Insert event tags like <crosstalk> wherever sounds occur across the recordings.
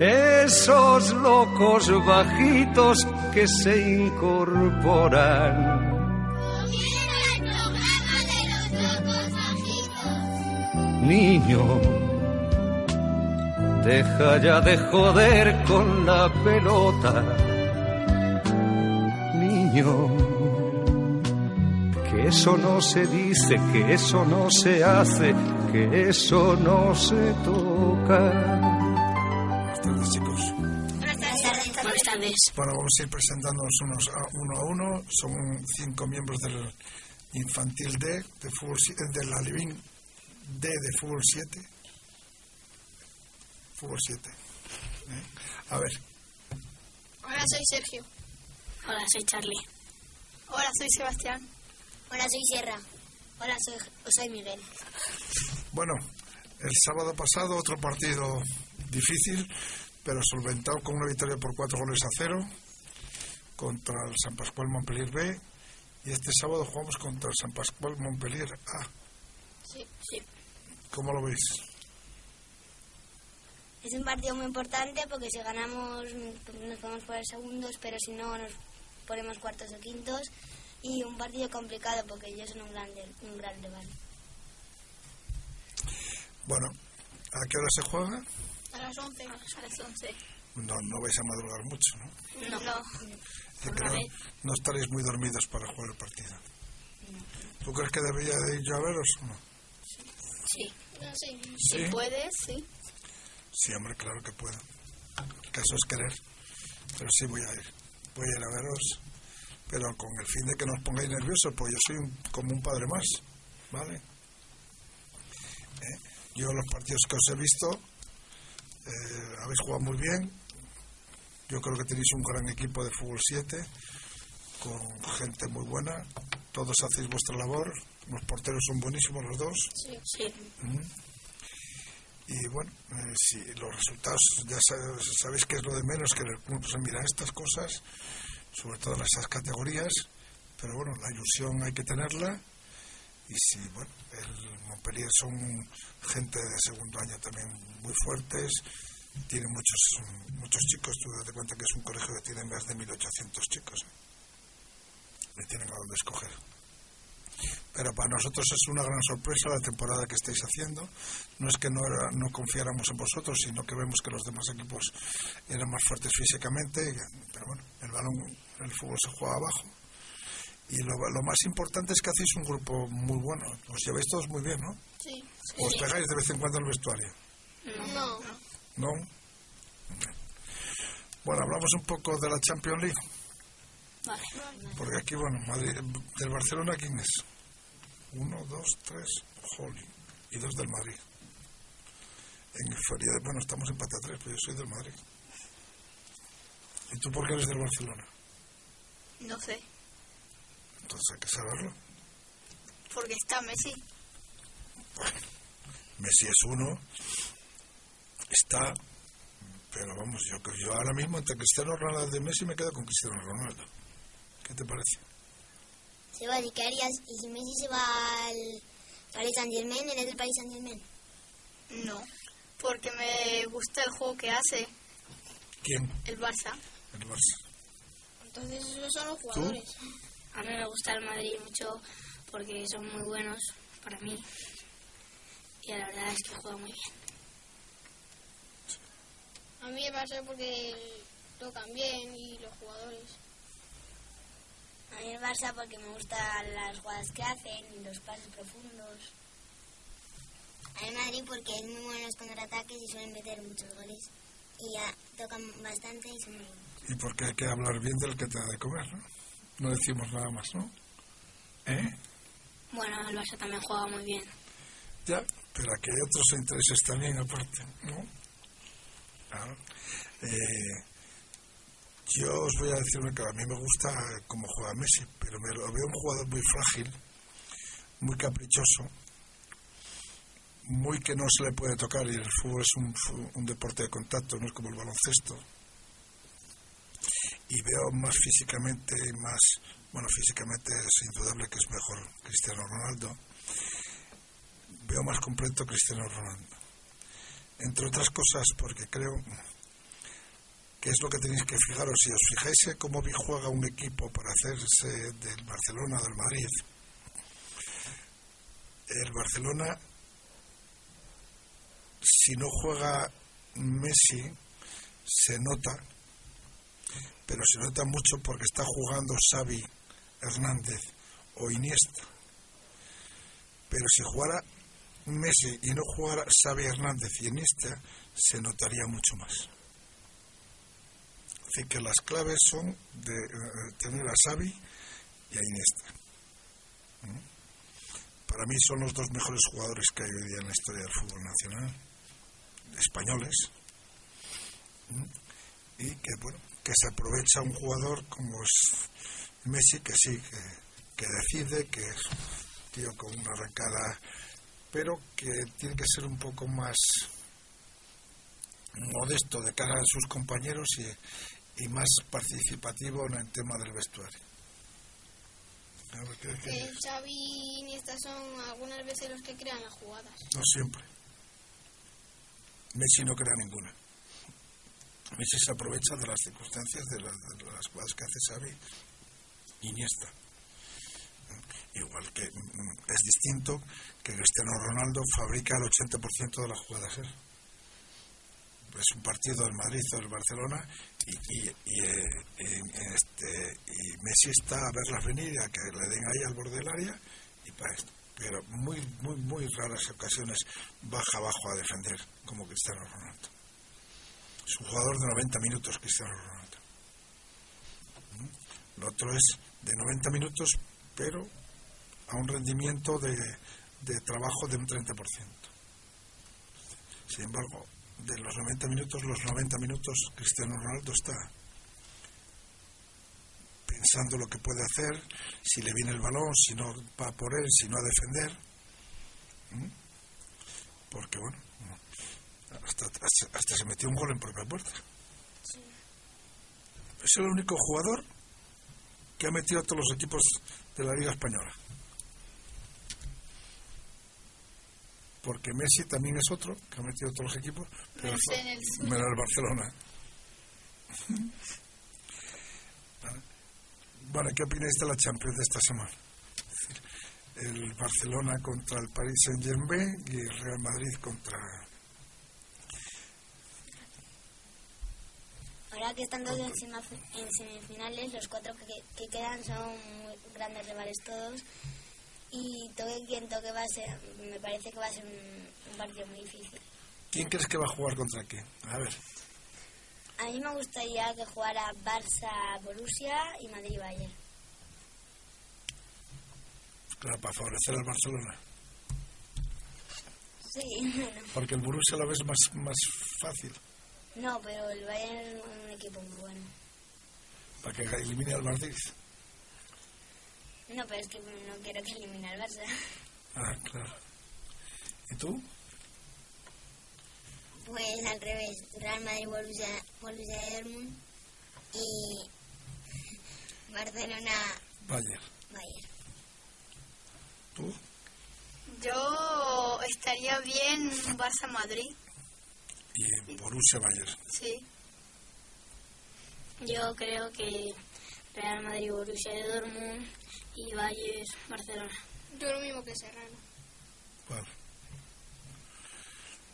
Esos locos bajitos que se incorporan. Niño, deja ya de joder con la pelota. Niño, que eso no se dice, que eso no se hace, que eso no se toca. Bueno, vamos a ir presentándonos unos a uno a uno. Son cinco miembros del infantil D, de, fútbol, de la Living D de fútbol 7. Fútbol 7. ¿eh? A ver, Hola, soy Sergio. Hola, soy Charlie. Hola, soy Sebastián. Hola, soy Sierra. Hola, soy, soy Miguel. bueno, el sábado pasado otro partido difícil, pero solventado con una victoria por cuatro goles a cero contra el San Pascual Montpellier B. Y este sábado jugamos contra el San Pascual Montpellier A. Sí, sí. ¿Cómo lo veis? Es un partido muy importante porque si ganamos nos podemos poner segundos, pero si no nos ponemos cuartos o quintos. Y un partido complicado porque ellos son un gran, un gran rival. Bueno, ¿a qué hora se juega? A las 11. A las 11. No, no vais a madrugar mucho, ¿no? No. no. Que no, no estaréis muy dormidos para jugar el partido. ¿Tú crees que debería de ir yo a veros o no? Sí. sí. ¿Sí? Si puedes, sí. Sí, hombre, claro que puedo. El caso es querer. Pero sí voy a ir. Voy a ir a veros, pero con el fin de que no os pongáis nerviosos, pues yo soy un- como un padre más, ¿vale? ¿Eh? Yo los partidos que os he visto, eh, habéis jugado muy bien. Yo creo que tenéis un gran equipo de fútbol 7, con gente muy buena. Todos hacéis vuestra labor. Los porteros son buenísimos los dos. Sí. Sí. Y bueno, eh, si los resultados ya sabes, sabéis que es lo de menos, que el club se miran estas cosas, sobre todo en esas categorías, pero bueno, la ilusión hay que tenerla. Y si, bueno, el Montpellier son gente de segundo año también muy fuertes, tiene muchos muchos chicos, tú date cuenta que es un colegio que tiene más de 1800 chicos. Le tienen a dónde escoger. Pero para nosotros es una gran sorpresa la temporada que estáis haciendo. No es que no, era- no confiáramos en vosotros, sino que vemos que los demás equipos eran más fuertes físicamente. Pero bueno, el balón, el fútbol se juega abajo. Y lo, lo más importante es que hacéis un grupo muy bueno. Os lleváis todos muy bien, ¿no? Sí. ¿O os pegáis de vez en cuando en el vestuario? No. ¿No? Bueno, hablamos un poco de la Champions League. Vale. Porque aquí, bueno, Madrid, del Barcelona, ¿quién es? Uno, dos, tres, Jolly. Y dos del Madrid. En feria de, bueno, estamos empate a tres, pero yo soy del Madrid. ¿Y tú por qué eres del Barcelona? No sé. Entonces hay que saberlo. Porque está Messi. Bueno, Messi es uno, está, pero vamos, yo, yo ahora mismo entre Cristiano Ronaldo y Messi me quedo con Cristiano Ronaldo. ¿Qué te parece? Sebas, ¿y qué harías? ¿Y si Messi se va al Paris Saint Germain? ¿Eres del Paris Saint Germain? No. Porque me gusta el juego que hace ¿Quién? el Barça. El Barça. Entonces esos son los jugadores. A mí me gusta el Madrid mucho porque son muy buenos para mí. Y la verdad es que juega muy bien. A mí me pasa porque tocan bien y los jugadores. A mí el Barça porque me gustan las jugadas que hacen y los pases profundos. A mí Madrid porque es muy bueno en los contraataques y suelen meter muchos goles. Y ya tocan bastante y son muy buenos. Y porque hay que hablar bien del que te da de comer, ¿no? No decimos nada más, ¿no? ¿Eh? Bueno, el Barça también juega muy bien. Ya, pero aquí hay otros intereses también aparte, ¿no? Claro. Eh, yo os voy a decir una cosa, a mí me gusta cómo juega Messi, pero me lo veo un jugador muy frágil, muy caprichoso, muy que no se le puede tocar y el fútbol es un, un deporte de contacto, no es como el baloncesto. Y veo más físicamente, más, bueno, físicamente es indudable que es mejor Cristiano Ronaldo. Veo más completo Cristiano Ronaldo. Entre otras cosas porque creo que es lo que tenéis que fijaros. Si os fijáis cómo juega un equipo para hacerse del Barcelona del Madrid, el Barcelona, si no juega Messi, se nota, pero se nota mucho porque está jugando Xavi Hernández o Iniesta. Pero si jugara Messi y no jugara Xavi Hernández y Iniesta, se notaría mucho más. Así que las claves son de eh, tener a Xavi y a Iniesta. Para mí son los dos mejores jugadores que hay hoy día en la historia del fútbol nacional, españoles, y que bueno, que se aprovecha un jugador como es Messi, que sí, que, que decide, que es un tío con una arrancada, pero que tiene que ser un poco más modesto de cara a sus compañeros y, y más participativo en el tema del vestuario. A ver, ¿qué- qué- Que Xavi y Iniesta son algunas veces los que crean las jugadas. No siempre. Messi no crea ninguna. Messi se aprovecha de las circunstancias de, la- de las jugadas que hace Xavi Iniesta. Igual que mm, es distinto que Cristiano Ronaldo fabrica el 80% de las jugadas. Es un partido del Madrid o del Barcelona y, eh, este, Messi está a verlas venir, a que le den ahí al borde del área y para esto. Pero muy, muy, muy raras ocasiones baja abajo a defender como Cristiano Ronaldo. Es un jugador de 90 minutos, Cristiano Ronaldo. ¿Mm? Lo otro es de 90 minutos, pero a un rendimiento de, de trabajo de un 30%. Sin embargo, de los 90 minutos, los 90 minutos Cristiano Ronaldo está pensando lo que puede hacer, si le viene el balón, si no va por él, si no a defender. ¿Mm? Porque bueno, hasta, hasta, hasta se metió un gol en propia puerta. Es el único jugador que ha metido a todos los equipos de la Liga Española. Porque Messi también es otro que ha metido a todos los equipos, pero el menos el Barcelona. Bueno, ¿qué opináis de la Champions de esta semana? Es decir, El Barcelona contra el Paris Saint Germain y el Real Madrid contra. Ahora que están todos en, semifinales, los cuatro que, que quedan son muy grandes rivales todos. Y toque quien toque va a ser, me parece que va a ser un, un partido muy difícil. ¿Quién crees que va a jugar contra quién? A ver, A mí me gustaría que jugara Barça, Borussia y Madrid, Bayern. claro, para favorecer al Barcelona. Sí, bueno. Porque el Borussia lo ves más, más fácil, No, pero el Bayern es un equipo muy bueno. para que elimine al Madrid. No, pero es que no quiero que elimine al Barça. Ah, claro. ¿Y tú? Pues al revés, Real Madrid, Borussia, Borussia Dortmund y <laughs> Barcelona, Bayern. Bayern. ¿Tú? Yo estaría bien Barça-Madrid. Y Borussia Bayern. Sí. Yo creo que Real Madrid, Borussia Dortmund y Bayern, Barcelona. Yo lo mismo que Serrano. Vale.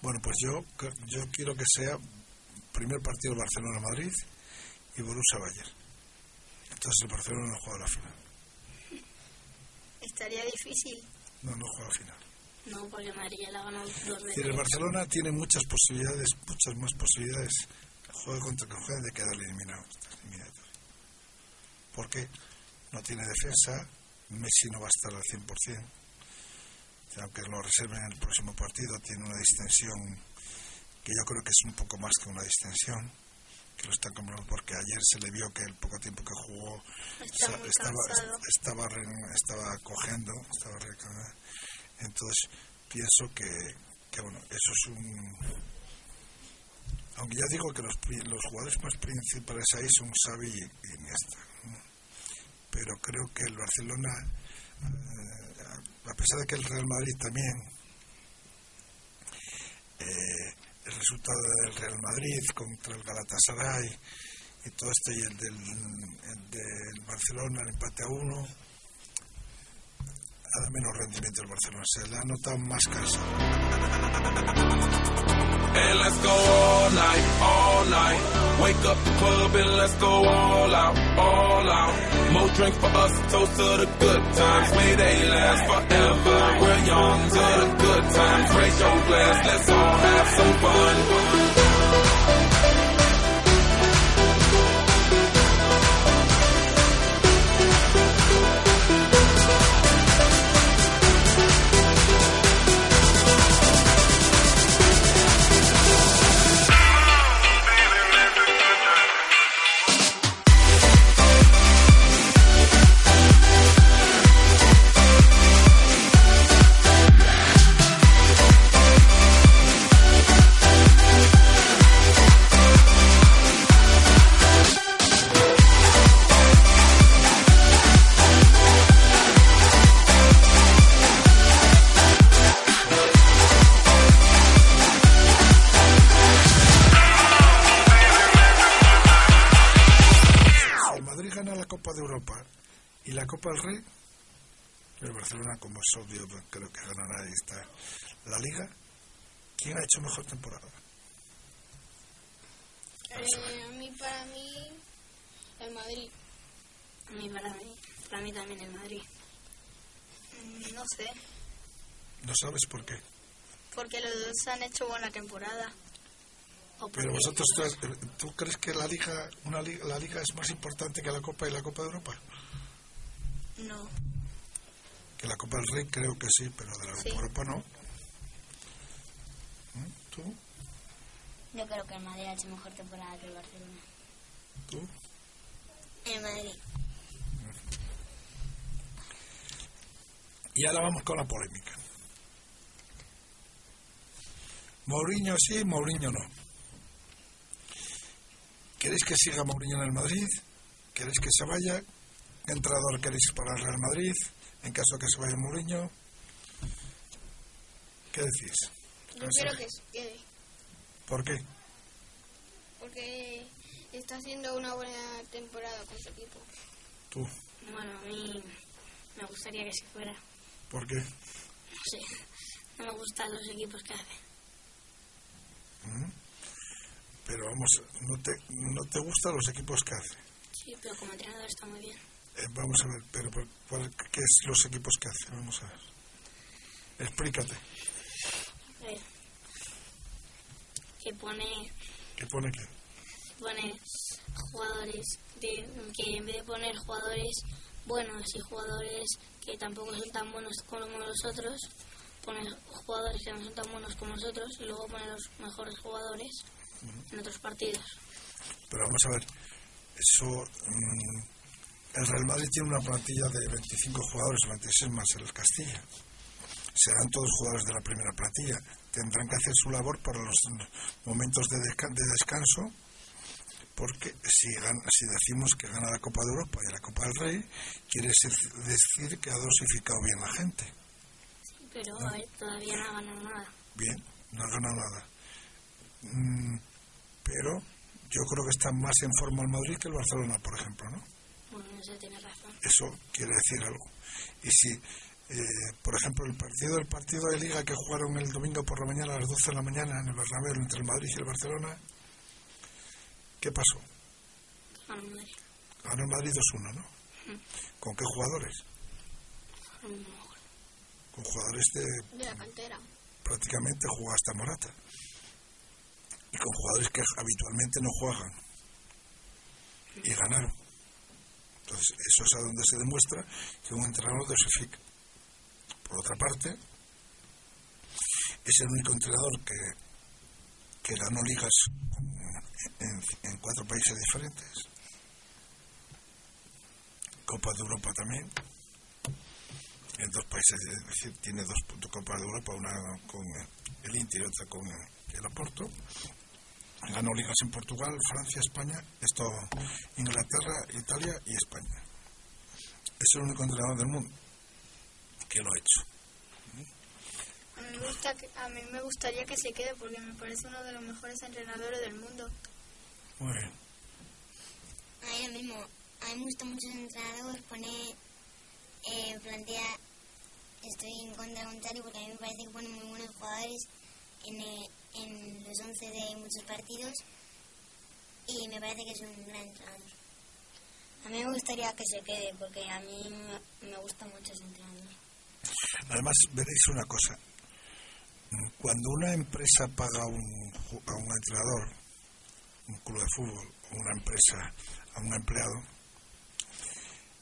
Bueno, pues yo, yo quiero que sea primer partido Barcelona-Madrid y Borussia-Bayern. Entonces el Barcelona no juega la final. Estaría difícil. No, no juega la final. No, porque Madrid ya la dos veces. el Barcelona tiene muchas posibilidades, muchas más posibilidades, juegue contra que juegue, de quedar eliminado. Porque no tiene defensa, Messi no va a estar al 100%, aunque lo reserven en el próximo partido, tiene una distensión que yo creo que es un poco más que una distensión, que lo están comprando porque ayer se le vio que el poco tiempo que jugó estaba, estaba, estaba cogiendo, estaba re- entonces pienso que, que bueno, eso es un... Aunque ya digo que los, los jugadores más principales ahí son Xavi y Iniesta, pero creo que el Barcelona, eh, a pesar de que el Real Madrid también, eh, el resultado del Real Madrid contra el Galatasaray y todo esto y el del Barcelona, el empate a uno, dado menos rendimiento el Barcelona, se le ha notado más cansado. And let's go all night, all night. Wake up the club and let's go all out, all out. More drink for us, toast to the good times. May they last forever. We're young to the good times. Raise your glass, let's all have some fun. Es obvio, creo que ganará esta, la Liga, ¿quién ha hecho mejor temporada? Eh, a mí, para mí, el Madrid. A mí, para mí, para mí también el Madrid. Mm, No sé, No sabes por qué. porque los dos han hecho buena temporada. Pero vosotros, ¿tú crees que la Liga, una liga, la Liga es más importante que la Copa y la Copa de Europa? No, La Copa del Rey creo que sí, pero de la Sí. Europa no. ¿Mm? ¿Tú? Yo creo que el Madrid ha hecho mejor temporada que el Barcelona. ¿Tú? El Madrid. Y ahora vamos con la polémica. Mourinho sí, Mourinho no. ¿Queréis que siga Mourinho en el Madrid? ¿Queréis que se vaya? ¿Qué entrenador queréis para el Real Madrid? En caso que se vaya Mourinho. ¿Qué decís? Yo quiero que se quede, ¿Por qué? porque está haciendo una buena temporada con su equipo. Tú. bueno, a mí me gustaría que se fuera. ¿Por qué? No sé, no me gustan los equipos que hace. Pero vamos, ¿no te, no te gustan los equipos que hace? Sí, pero como entrenador está muy bien. Eh, vamos a ver, pero ¿por- cuál- ¿qué es los equipos que hace? Vamos a ver. Explícate. A ver, que pone, ¿Qué pone qué? pone jugadores, de, que en vez de poner jugadores buenos y jugadores que tampoco son tan buenos como los otros, pone jugadores que no son tan buenos como nosotros y luego pone los mejores jugadores en otros partidos. Pero vamos a ver, eso. mm, el Real Madrid tiene una plantilla de 25 jugadores, 26 más el Castilla. Serán todos jugadores de la primera plantilla. Tendrán que hacer su labor para los momentos de, desca- de descanso, porque si, si decimos que gana la Copa de Europa y la Copa del Rey, quiere decir que ha dosificado bien la gente. Pero a ver, todavía no ha ganado nada. Bien, no ha ganado nada. Mm, pero yo creo que está más en forma el Madrid que el Barcelona, por ejemplo, ¿no? Tiene razón. Eso quiere decir algo. Y si, eh, por ejemplo, el partido del partido de Liga que jugaron el domingo por la mañana a las 12 de la mañana en el Bernabéu entre el Madrid y el Barcelona, ¿qué pasó? Ganó el Madrid. Ganó el Madrid 2-1, ¿no? ¿Con qué jugadores? El. Con jugadores de De la cantera. prácticamente juega hasta Morata. Y con jugadores que habitualmente no juegan. Y ganaron. Entonces, eso es a donde se demuestra que un entrenador dosifica. Por otra parte, es el único entrenador que que ganó ligas en, cuatro países diferentes. Copa de Europa también, en dos países, es decir, tiene dos puntos Copas de Europa, una con el Inter y otra con el Oporto. Ganó ligas en Portugal, Francia, España, esto Inglaterra, Italia y España. Es el único entrenador del mundo que lo ha hecho. A mí, me gusta que- a mí me gustaría que se quede porque me parece uno de los mejores entrenadores del mundo. Muy bien. A mí lo mismo. A mí me gusta mucho el entrenador, pone, eh, plantea, estoy en contra de Gonzalo porque a mí me parece que pone muy buenos jugadores en, eh, en los 11 de muchos partidos y me parece que es un gran entrenador. A mí me gustaría que se quede porque a mí me, gusta mucho ese entrenador. Además, veréis una cosa. Cuando una empresa paga a un, entrenador, un club de fútbol, o una empresa a un empleado,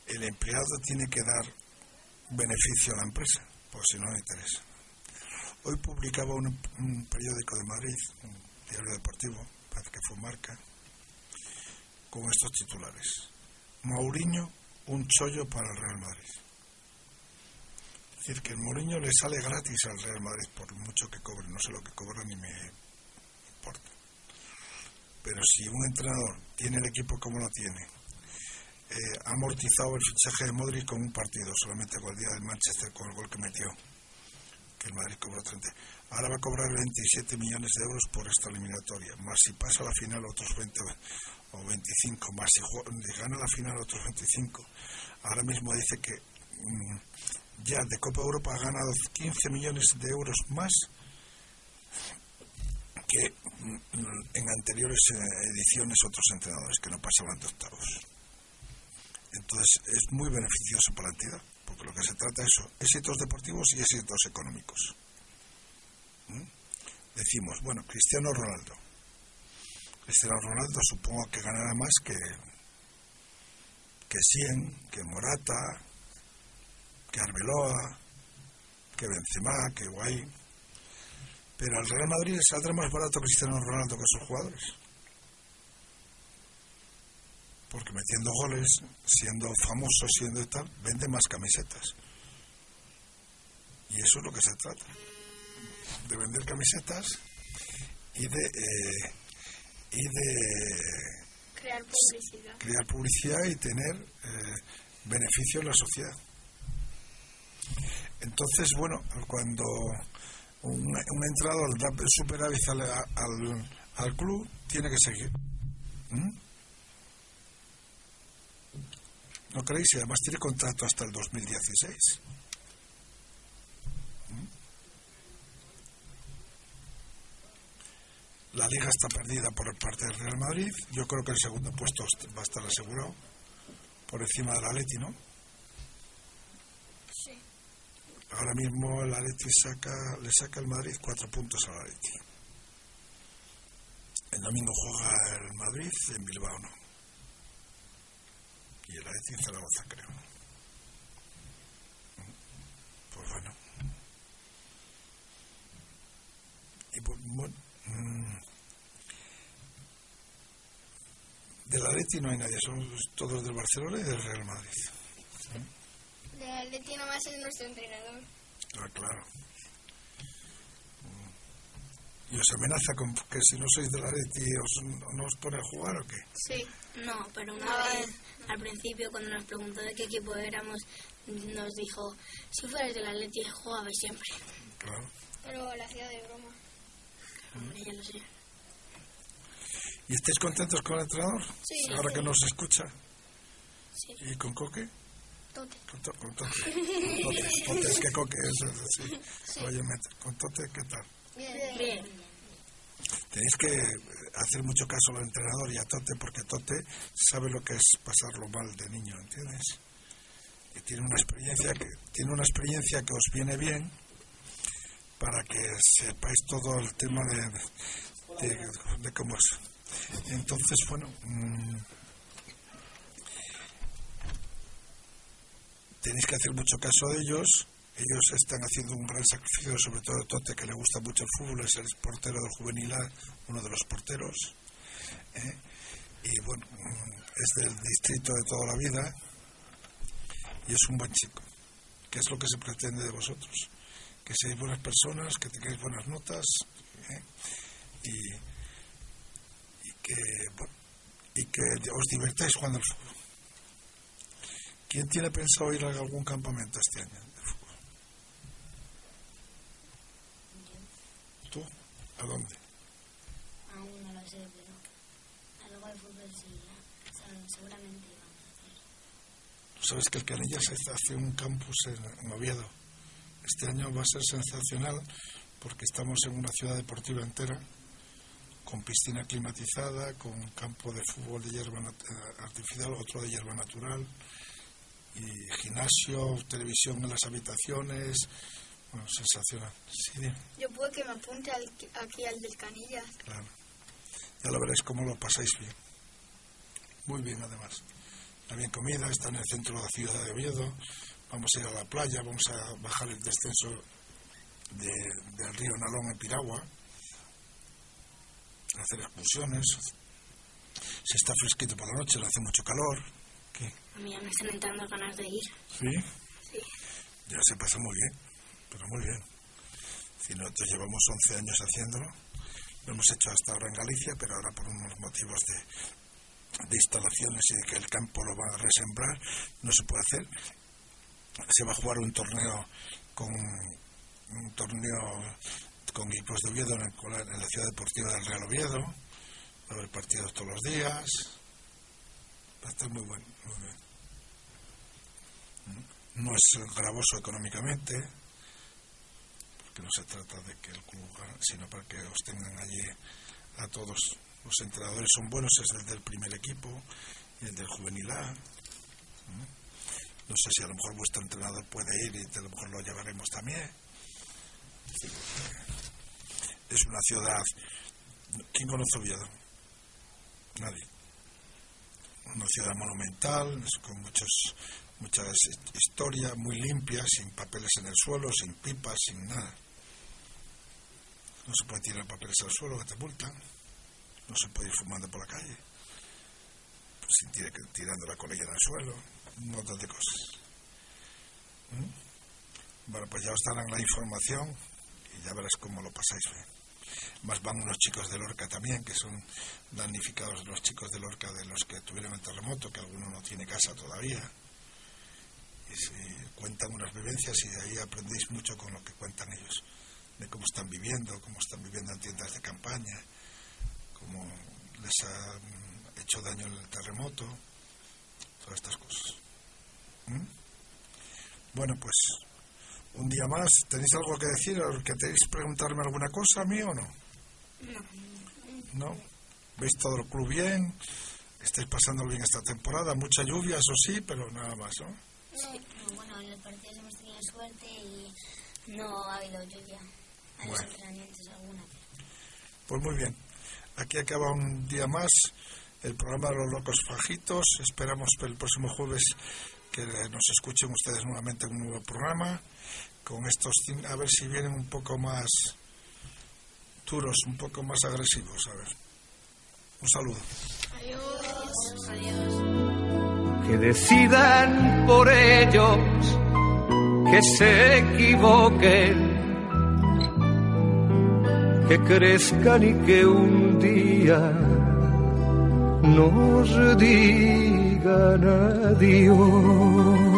el empleado tiene que dar beneficio a la empresa, porque si no, no interesa. Hoy publicaba un, periódico de Madrid, un diario deportivo, parece que fue Marca, con estos titulares. Mourinho, un chollo para el Real Madrid. Es decir, que el Mourinho le sale gratis al Real Madrid por mucho que cobre, no sé lo que cobra ni me importa. Pero si un entrenador tiene el equipo como lo tiene, eh, ha amortizado el fichaje de Modric con un partido, solamente con el día del Manchester con el gol que metió, que el Madrid cobró 30. Ahora va a cobrar 27 millones de euros por esta eliminatoria, más si pasa a la final otros 20 o 25, más si gana la final otros 25. Ahora mismo dice que mm, ya de Copa Europa ha ganado 15 millones de euros más que mm, en anteriores eh, ediciones otros entrenadores que no pasaban de octavos. Entonces es muy beneficioso para la entidad, porque lo que se trata es eso, éxitos deportivos y éxitos económicos. ¿Mm? Decimos, bueno, Cristiano Ronaldo. Cristiano Ronaldo supongo que ganará más que que Sien, que Morata, que Arbeloa, que Benzema, que Guay. Pero al Real Madrid saldrá más barato Cristiano Ronaldo que sus jugadores. Porque metiendo goles, siendo famoso, siendo tal, vende más camisetas. Y eso es lo que se trata. De vender camisetas y de, eh, y de Crear publicidad. crear publicidad y tener eh, beneficio en la sociedad. Entonces, bueno, cuando un, un entrenador da superávit al, al, al club, tiene que seguir. ¿Mm? ¿No creéis? Y además tiene contrato hasta el 2016. ¿Mm? La liga está perdida por parte del Real Madrid. Yo creo que el segundo puesto va a estar asegurado por encima del Atleti, ¿no? Sí. Ahora mismo el Atleti saca, le saca el Madrid cuatro puntos al Atleti. El domingo juega el Madrid en Bilbao, ¿no? Y el Atleti en Zaragoza, creo. Pues bueno. Y pues, bueno. mm, Del Atleti no hay nadie, son todos del Barcelona y del Real Madrid. De Atleti nomás es nuestro entrenador. Ah, claro. ¿Y os amenaza con que si no sois del Atleti os, no os pone a jugar o qué? Sí. No, pero una vez al principio cuando nos preguntó de qué equipo éramos, nos dijo, si fueras del Atleti jugabais siempre. Claro. Pero la hacía de broma. Hombre, ya lo sé. ¿Y estáis contentos con el entrenador? Sí. Ahora que nos escucha. Sí. ¿Y con Coque? Tote. Con, to- con Tote. Tote, <laughs> Tote, es que Coque es así. Oye, met- con Tote, ¿qué tal? Bien. Bien. Tenéis que hacer mucho caso al entrenador y a Tote porque Tote sabe lo que es pasarlo mal de niño, ¿entiendes? Y tiene una experiencia que tiene una experiencia que os viene bien para que sepáis todo el tema de, de, cómo es. Entonces, bueno, mm, tenéis que hacer mucho caso de ellos ellos están haciendo un gran sacrificio, sobre todo Tote, que le gusta mucho el fútbol, es el portero del juvenil A, uno de los porteros. ¿eh? Y bueno, es del distrito de toda la vida y es un buen chico, que es lo que se pretende de vosotros. Que seáis buenas personas, que tengáis buenas notas ¿eh? y, y, que, bueno, y que os divertáis jugando al fútbol. ¿Quién tiene pensado ir a algún campamento este año de fútbol? ¿Tú? ¿A dónde? Aún no lo sé, pero algo de fútbol sí, seguramente vamos a hacer. Sabes que el Canillas hace un campus en, Oviedo. Este año va a ser sensacional porque estamos en una ciudad deportiva entera con piscina climatizada, con campo de fútbol de hierba nat- artificial, otro de hierba natural, y gimnasio, televisión en las habitaciones. Bueno, sensacional. Sí, Yo puedo que me apunte al, aquí al del Canillas. claro. Ya lo veréis cómo lo pasáis bien. Muy bien, además. Está bien comida, está en el centro de la ciudad de Oviedo. Vamos a ir a la playa, vamos a bajar el descenso de- del río Nalón en Piragua, a hacer excursiones. Si está fresquito por la noche, le hace mucho calor. ¿Qué? A mí ya me están entrando ganas de ir. ¿Sí? Sí. Ya se pasa muy bien, pero muy bien. Si nosotros llevamos 11 años haciéndolo, lo hemos hecho hasta ahora en Galicia, pero ahora por unos motivos de, de instalaciones y de que el campo lo van a resembrar, no se puede hacer. Se va a jugar un torneo con un torneo con equipos de Oviedo en, el en la ciudad deportiva del Real Oviedo. Va a haber partidos todos los días. Va a estar muy bueno, muy bien no es gravoso económicamente, porque no se trata de que el club sino para que os tengan allí a todos. Los entrenadores son buenos, es el del primer equipo y el del juvenil A. No sé si a lo mejor vuestro entrenador puede ir y a lo mejor lo llevaremos también. Es una ciudad. ¿Quién conoce Oviedo? Nadie. Una ciudad monumental, con muchos muchas historias muy limpias, sin papeles en el suelo, sin pipas, sin nada. No se puede tirar papeles al suelo que te multan. No se puede ir fumando por la calle. Pues tira- tirando la colilla el suelo. Un montón de cosas. ¿Mm? Bueno, pues ya os darán la información y ya verás cómo lo pasáis bien. Más van unos chicos de Lorca también, que son damnificados los chicos de Lorca de los que tuvieron el terremoto, que alguno no tiene casa todavía y se cuentan unas vivencias y de ahí aprendéis mucho con lo que cuentan ellos, de cómo están viviendo, cómo están viviendo en tiendas de campaña, cómo les ha mm, hecho daño el terremoto, todas estas cosas. ¿Mm? Bueno, pues un día más, ¿tenéis algo que decir? ¿Que tenéis preguntarme alguna cosa a mí o no? No. ¿Veis todo el club bien? ¿Estáis pasando bien esta temporada? Mucha lluvia, eso sí, pero nada más, ¿no? No, bueno, en los partidos hemos tenido suerte y no ha habido lluvia. Los Bueno. alguna. Pues muy bien. Aquí acaba un día más el programa de los locos fajitos. Esperamos el próximo jueves que nos escuchen ustedes nuevamente en un nuevo programa. Con estos, a ver si vienen un poco más duros, un poco más agresivos. A ver. Un saludo. Adiós. Adiós. que decidan por ellos que se equivoquen, que crezcan y que un día nos digan adiós.